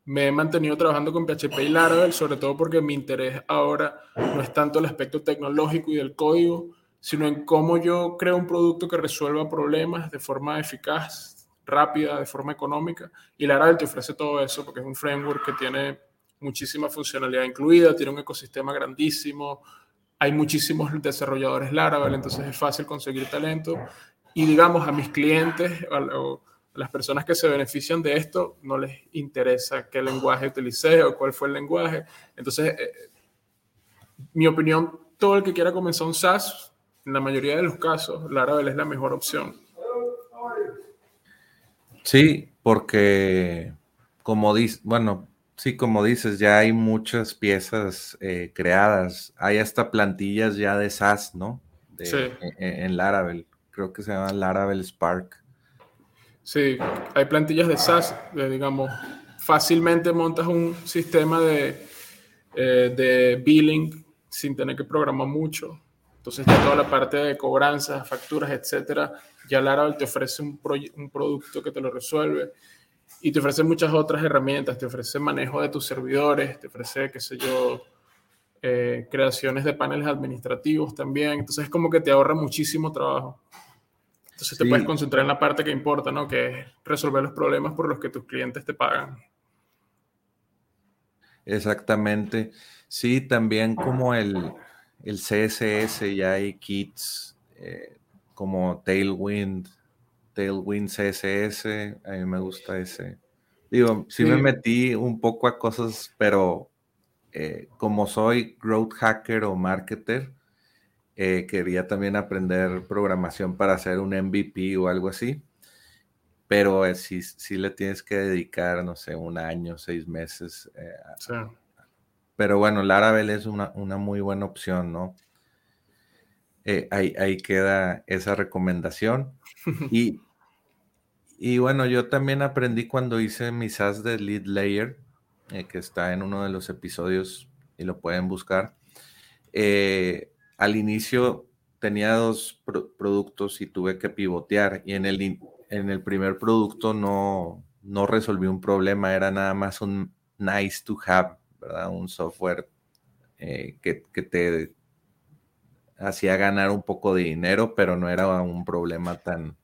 S3: me he mantenido trabajando con PHP y Laravel, sobre todo porque mi interés ahora no es tanto el aspecto tecnológico y del código, sino en cómo yo creo un producto que resuelva problemas de forma eficaz, rápida, de forma económica. Y Laravel te ofrece todo eso porque es un framework que tiene muchísima funcionalidad incluida, tiene un ecosistema grandísimo, hay muchísimos desarrolladores Laravel, entonces es fácil conseguir talento. Y digamos, a mis clientes o a las personas que se benefician de esto, no les interesa qué lenguaje utilicé o cuál fue el lenguaje. Entonces, eh, mi opinión, todo el que quiera comenzar un SaaS, en la mayoría de los casos, Laravel es la mejor opción.
S1: Sí, porque como dice, bueno, Sí, como dices, ya hay muchas piezas eh, creadas. Hay hasta plantillas ya de SAS, ¿no? sí. En, Laravel. Creo que se llama Laravel Spark.
S3: Sí, hay plantillas de SAS, digamos, fácilmente montas un sistema de, eh, de billing sin tener que programar mucho. Entonces, ya toda la parte de cobranzas, facturas, etcétera, ya Laravel te ofrece un, un producto que te lo resuelve y te ofrece muchas otras herramientas, te ofrece manejo de tus servidores, te ofrece, qué sé yo, eh, creaciones de paneles administrativos también, entonces es como que te ahorra muchísimo trabajo. Entonces te puedes concentrar en la parte que importa, ¿no? Que es resolver los problemas por los que tus clientes te pagan.
S1: Exactamente. Sí, también como el, el CSS, ya hay kits eh, como Tailwind, Tailwind CSS, a mí me gusta ese. Digo, sí, me metí un poco a cosas, pero eh, como soy growth hacker o marketer, eh, quería también aprender programación para hacer un MVP o algo así. Pero eh, sí, le tienes que dedicar, no sé, un año, seis meses. Pero bueno, Laravel es una, una, muy buena opción, ¿no? ahí, ahí, queda esa recomendación. Y y bueno, yo también aprendí cuando hice mi SAS de Lead Layer, eh, que está en uno de los episodios y lo pueden buscar. Eh, al inicio tenía dos productos y tuve que pivotear y en el, en el primer producto no, no resolví un problema, era nada más un nice to have, ¿verdad? Un software eh, que, que, te hacía ganar un poco de dinero, pero no era un problema tan,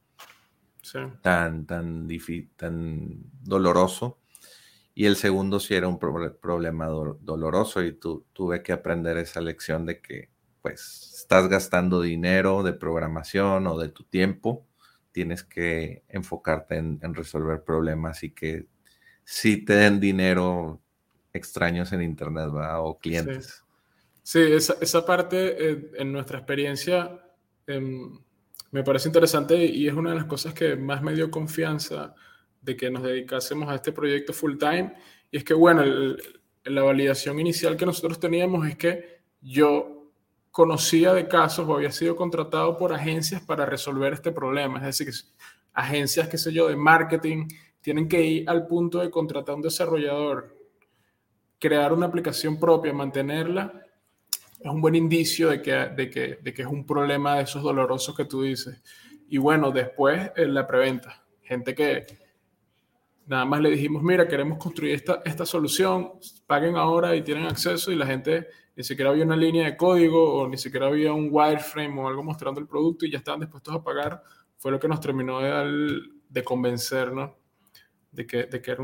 S1: tan, tan, tan doloroso. Y el segundo sí era un problema doloroso y tu tuve que aprender esa lección de que pues estás gastando dinero de programación o de tu tiempo, tienes que enfocarte en, resolver problemas y que si te den dinero extraños en internet o clientes.
S3: Sí, esa, esa, parte eh, en nuestra experiencia em, me parece interesante y es una de las cosas que más me dio confianza de que nos dedicásemos a este proyecto full time. Y es que, bueno, la validación inicial que nosotros teníamos es que yo conocía de casos o había sido contratado por agencias para resolver este problema. Es decir, que agencias, qué sé yo, de marketing, tienen que ir al punto de contratar a un desarrollador, crear una aplicación propia, mantenerla es un buen indicio de que, de, que, de que es un problema de esos dolorosos que tú dices. Y bueno, después en la preventa, gente que nada más le dijimos, mira, queremos construir esta, esta solución, paguen ahora y tienen acceso y la gente ni siquiera había una línea de código o ni siquiera había un wireframe o algo mostrando el producto y ya estaban dispuestos a pagar, fue lo que nos terminó de, de convencernos de que, de que era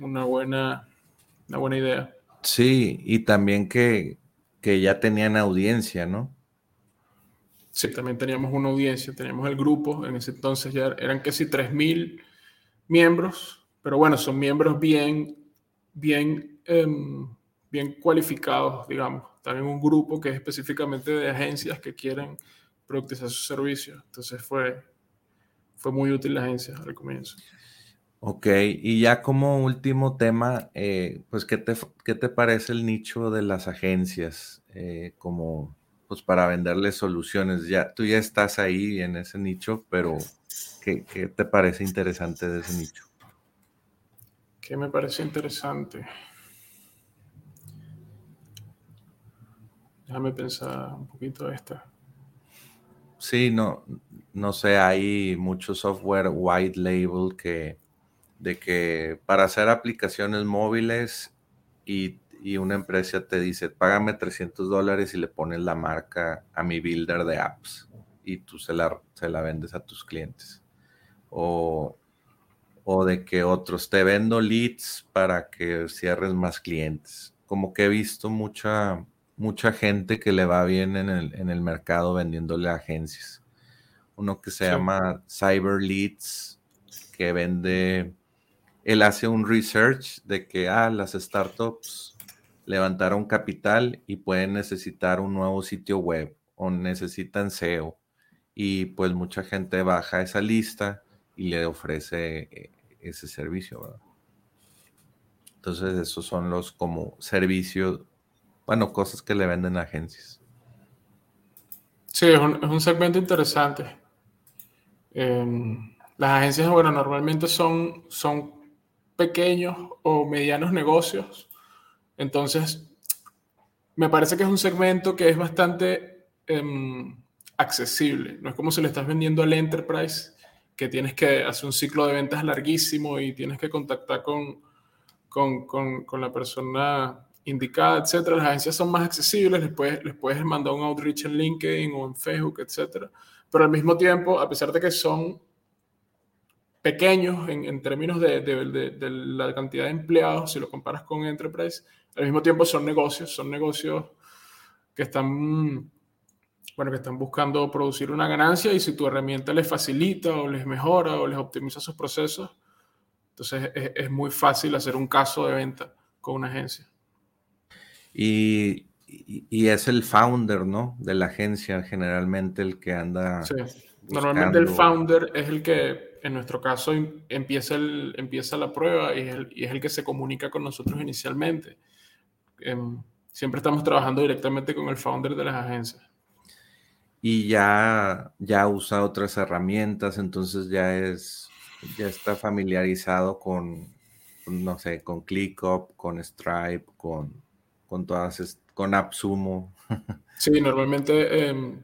S3: una, buena, una buena idea.
S1: Sí, y también que, que ya tenían audiencia, ¿no?
S3: Sí, también teníamos una audiencia, teníamos el grupo, en ese entonces ya eran casi 3.000 miembros, pero bueno, son miembros bien, bien, em, bien cualificados, digamos. Están en un grupo que es específicamente de agencias que quieren productizar sus servicios. Entonces fue, fue muy útil la agencia al comienzo.
S1: Ok, y ya como último tema, eh, pues, ¿qué te, ¿qué te, parece el nicho de las agencias eh, como, pues, para venderles soluciones? Ya, tú ya estás ahí en ese nicho, pero ¿qué, ¿qué, te parece interesante de ese nicho?
S3: ¿Qué me parece interesante? Déjame pensar un poquito esta.
S1: Sí, no, no sé, hay mucho software white label que de que para hacer aplicaciones móviles y, una empresa te dice, págame 300 dólares y le pones la marca a mi builder de apps y tú se la, se la vendes a tus clientes. O, o de que otros te vendo leads para que cierres más clientes. Como que he visto mucha, mucha gente que le va bien en el, en el mercado vendiéndole a agencias. Uno que se llama Cyber Leads, que vende, él hace un research de que ah, las startups levantaron capital y pueden necesitar un nuevo sitio web o necesitan SEO. Y pues mucha gente baja esa lista y le ofrece eh, ese servicio. Entonces esos son los como servicios bueno, cosas que le venden agencias.
S3: Sí, es un, segmento interesante. Em, las agencias, bueno, normalmente son, son pequeños o medianos negocios. Entonces, me parece que es un segmento que es bastante em, accesible. No es como si le estás vendiendo al enterprise, que tienes que hacer un ciclo de ventas larguísimo y tienes que contactar con, con, con, con la persona indicada, etcétera. Las agencias son más accesibles, les puedes, les puedes mandar un outreach en LinkedIn o en Facebook, etcétera. Pero al mismo tiempo, a pesar de que son pequeños en, en términos de, de, de, la cantidad de empleados, si lo comparas con Enterprise, al mismo tiempo son negocios, son negocios que están, bueno, que están buscando producir una ganancia y si tu herramienta les facilita o les mejora o les optimiza sus procesos, entonces es, es muy fácil hacer un caso de venta con una agencia.
S1: Y, es el founder, ¿no? De la agencia, generalmente el que anda.
S3: Sí. Normalmente el founder es el que, en nuestro caso, em, empieza, el, empieza la prueba y es, el, y es el que se comunica con nosotros inicialmente. Em, siempre estamos trabajando directamente con el founder de las agencias.
S1: Y ya, ya usa otras herramientas, entonces ya es, ya está familiarizado con, no sé, con ClickUp, con Stripe, con con todas, con AppSumo.
S3: Sí, normalmente em,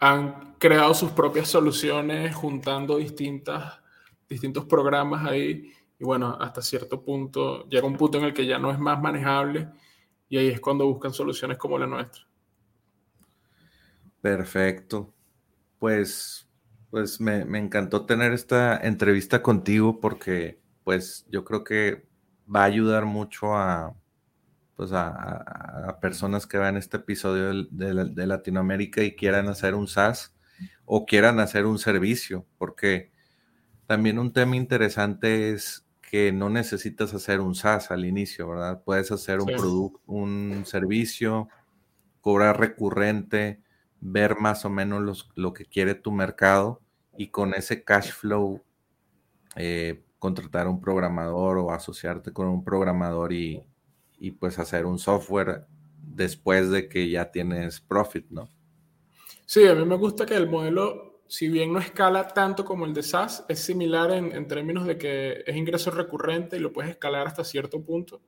S3: han creado sus propias soluciones juntando distintas, distintos programas ahí y bueno, hasta cierto punto llega un punto en el que ya no es más manejable y ahí es cuando buscan soluciones como la nuestra.
S1: Perfecto. Pues, pues me, me encantó tener esta entrevista contigo porque pues yo creo que va a ayudar mucho a, pues a, personas que vean este episodio de, Latinoamérica y quieran hacer un SaaS o quieran hacer un servicio, porque también un tema interesante es que no necesitas hacer un SaaS al inicio, ¿verdad? Puedes hacer un producto, un servicio, cobrar recurrente, ver más o menos lo que quiere tu mercado y con ese cash flow eh, contratar un programador o asociarte con un programador y, y pues hacer un software después de que ya tienes profit, ¿no?
S3: Sí, a mí me gusta que el modelo, si bien no escala tanto como el de SaaS, es similar en, en términos de que es ingreso recurrente y lo puedes escalar hasta cierto punto,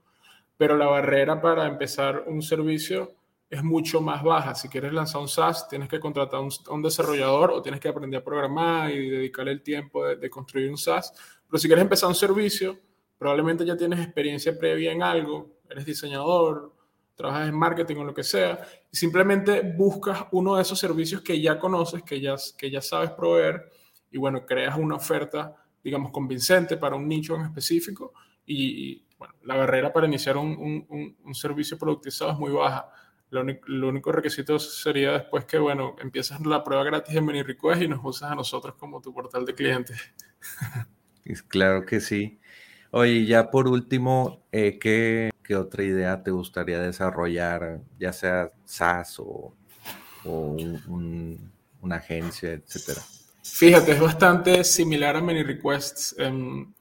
S3: pero la barrera para empezar un servicio es mucho más baja. Si quieres lanzar un SaaS, tienes que contratar a un, un, desarrollador o tienes que aprender a programar y dedicarle el tiempo de, de, construir un SaaS. Pero si quieres empezar un servicio, probablemente ya tienes experiencia previa en algo, eres diseñador, trabajas en marketing o lo que sea, y simplemente buscas uno de esos servicios que ya conoces, que ya, que ya sabes proveer, y bueno, creas una oferta, digamos, convincente para un nicho en específico, y, bueno, la barrera para iniciar un, un, un servicio productizado es muy baja. Lo único, lo único, requisito sería después que, bueno, empiezas la prueba gratis de Mini Request y nos usas a nosotros como tu portal de clientes.
S1: Claro que sí. Oye, ya por último, eh, ¿qué, otra idea te gustaría desarrollar, ya sea SaaS o, una agencia, etcétera?
S3: Fíjate, es bastante similar a Many Requests. Em,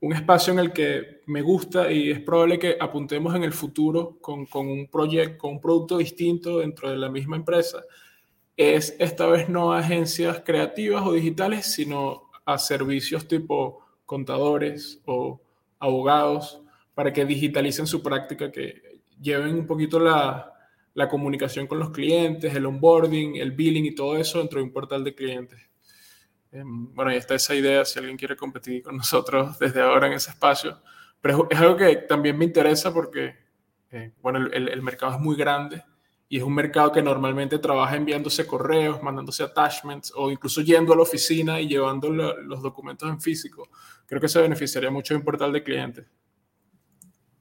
S3: un espacio en el que me gusta y es probable que apuntemos en el futuro con, con un proyecto, con un producto distinto dentro de la misma empresa, es esta vez no a agencias creativas o digitales, sino a servicios tipo contadores o abogados para que digitalicen su práctica, que lleven un poquito la, la comunicación con los clientes, el onboarding, el billing y todo eso dentro de un portal de clientes. Em, bueno, y está esa idea, si alguien quiere competir con nosotros desde ahora en ese espacio. Pero es algo que también me interesa porque, eh, bueno, el, el, mercado es muy grande y es un mercado que normalmente trabaja enviándose correos, mandándose attachments o incluso yendo a la oficina y llevando los documentos en físico. Creo que se beneficiaría mucho de un portal de clientes.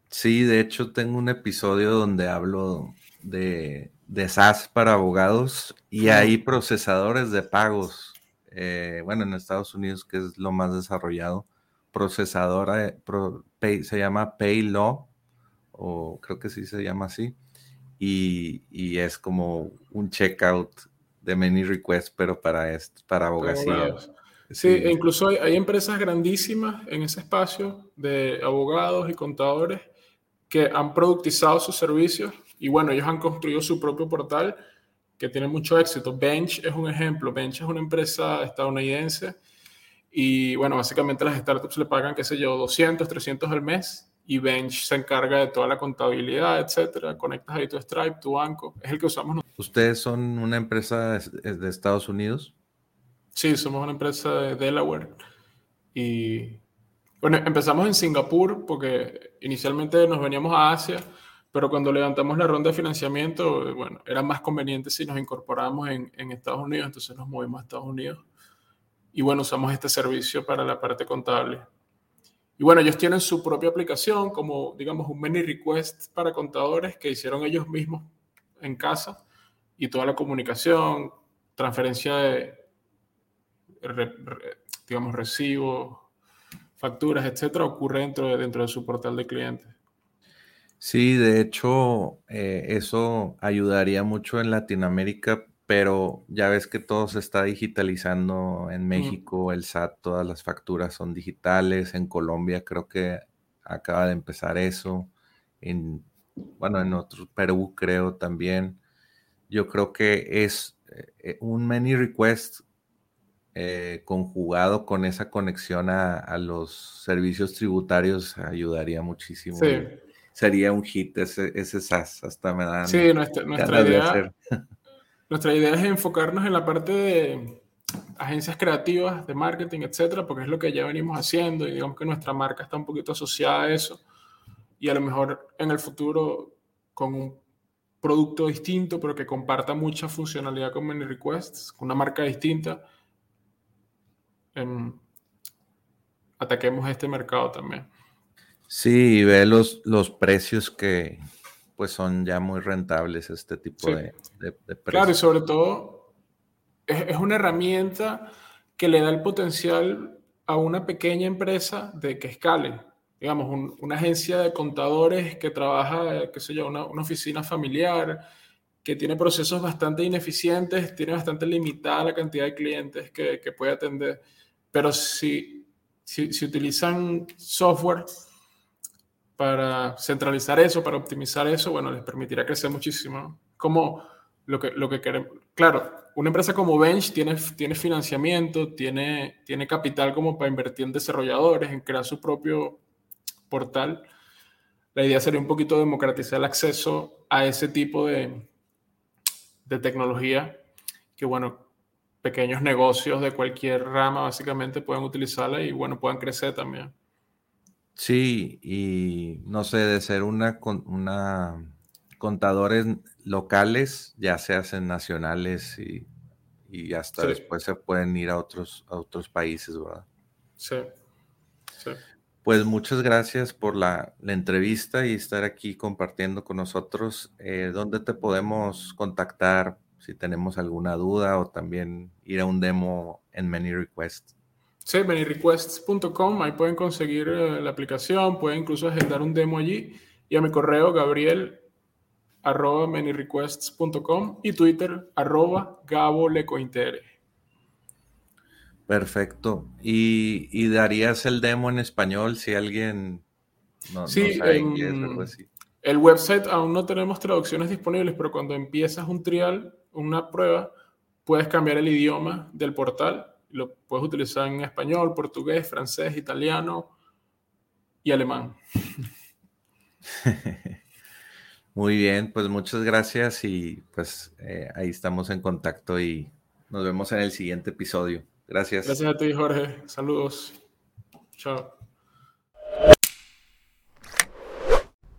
S1: Sí, de hecho tengo un episodio donde hablo de, de SaaS para abogados y hay procesadores de pagos. Eh, bueno, en Estados Unidos, que es lo más desarrollado, procesadora, se llama Paylaw, o creo que sí se llama así, y, es como un checkout de many requests, pero para, para abogacía.
S3: Sí, e incluso hay, empresas grandísimas en ese espacio de abogados y contadores que han productizado sus servicios y bueno, ellos han construido su propio portal que tiene mucho éxito. Bench es un ejemplo. Bench es una empresa estadounidense y bueno, básicamente las startups le pagan, qué sé yo, 200, 300 al mes y Bench se encarga de toda la contabilidad, etcétera. Conectas ahí tu Stripe, tu banco. Es el que usamos nosotros.
S1: ¿Ustedes son una empresa de Estados Unidos?
S3: Sí, somos una empresa de Delaware y bueno, empezamos en Singapur porque inicialmente nos veníamos a Asia, pero cuando levantamos la ronda de financiamiento, bueno, era más conveniente si nos incorporamos en, en Estados Unidos, entonces nos movimos a Estados Unidos. Y bueno, usamos este servicio para la parte contable. Y bueno, ellos tienen su propia aplicación, como digamos un many request para contadores que hicieron ellos mismos en casa y toda la comunicación, transferencia de, digamos, recibos, facturas, etcétera, ocurre dentro de, dentro de su portal de clientes.
S1: Sí, de hecho, eh, eso ayudaría mucho en Latinoamérica, pero ya ves que todo se está digitalizando en México, el SAT, todas las facturas son digitales, en Colombia creo que acaba de empezar eso, en, bueno, en otro, Perú creo también. Yo creo que es eh, un many request eh, conjugado con esa conexión a, los servicios tributarios ayudaría muchísimo. Sería un hit ese, ese SAS, hasta me dan.
S3: Sí, nuestra, idea, nuestra idea es enfocarnos en la parte de agencias creativas, de marketing, etcétera, porque es lo que ya venimos haciendo y digamos que nuestra marca está un poquito asociada a eso. Y a lo mejor en el futuro, con un producto distinto, pero que comparta mucha funcionalidad con Many Requests, con una marca distinta, ataquemos este mercado también.
S1: Sí, ve los, los precios que pues son ya muy rentables este tipo de, precios.
S3: Claro, y sobre todo es, una herramienta que le da el potencial a una pequeña empresa de que escale. Digamos, una agencia de contadores que trabaja, qué sé yo, una, una oficina familiar, que tiene procesos bastante ineficientes, tiene bastante limitada la cantidad de clientes que, que puede atender pero si, si, utilizan software para centralizar eso, para optimizar eso, bueno, les permitirá crecer muchísimo. Como lo que, lo que queremos. Claro, una empresa como Bench tiene, tiene financiamiento, tiene, tiene capital como para invertir en desarrolladores, en crear su propio portal. La idea sería un poquito democratizar el acceso a ese tipo de, de tecnología que, bueno, pequeños negocios de cualquier rama básicamente puedan utilizarla y bueno, puedan crecer también.
S1: Sí, y no sé, de ser una, una contadores locales, ya se hacen nacionales y, y hasta después se pueden ir a otros, a otros países, ¿verdad?
S3: Sí. sí.
S1: Pues muchas gracias por la, la, entrevista y estar aquí compartiendo con nosotros. Eh, ¿Dónde te podemos contactar si tenemos alguna duda o también ir a un demo en Many Requests.
S3: Sí, manyrequests.com, ahí pueden conseguir eh, la aplicación, pueden incluso agendar un demo allí y a mi correo gabriel arroba manyrequests.com y Twitter arroba Gabo
S1: Perfecto. ¿Y, darías el demo en español si alguien no, sí, sabe inglés o algo así?
S3: El website aún no tenemos traducciones disponibles, pero cuando empiezas un trial, una prueba, puedes cambiar el idioma del portal. Lo puedes utilizar en español, portugués, francés, italiano y alemán.
S1: Muy bien, pues muchas gracias y pues eh, ahí estamos en contacto y nos vemos en el siguiente episodio.
S4: Gracias.
S3: Gracias a ti, Jorge. Saludos. Chao.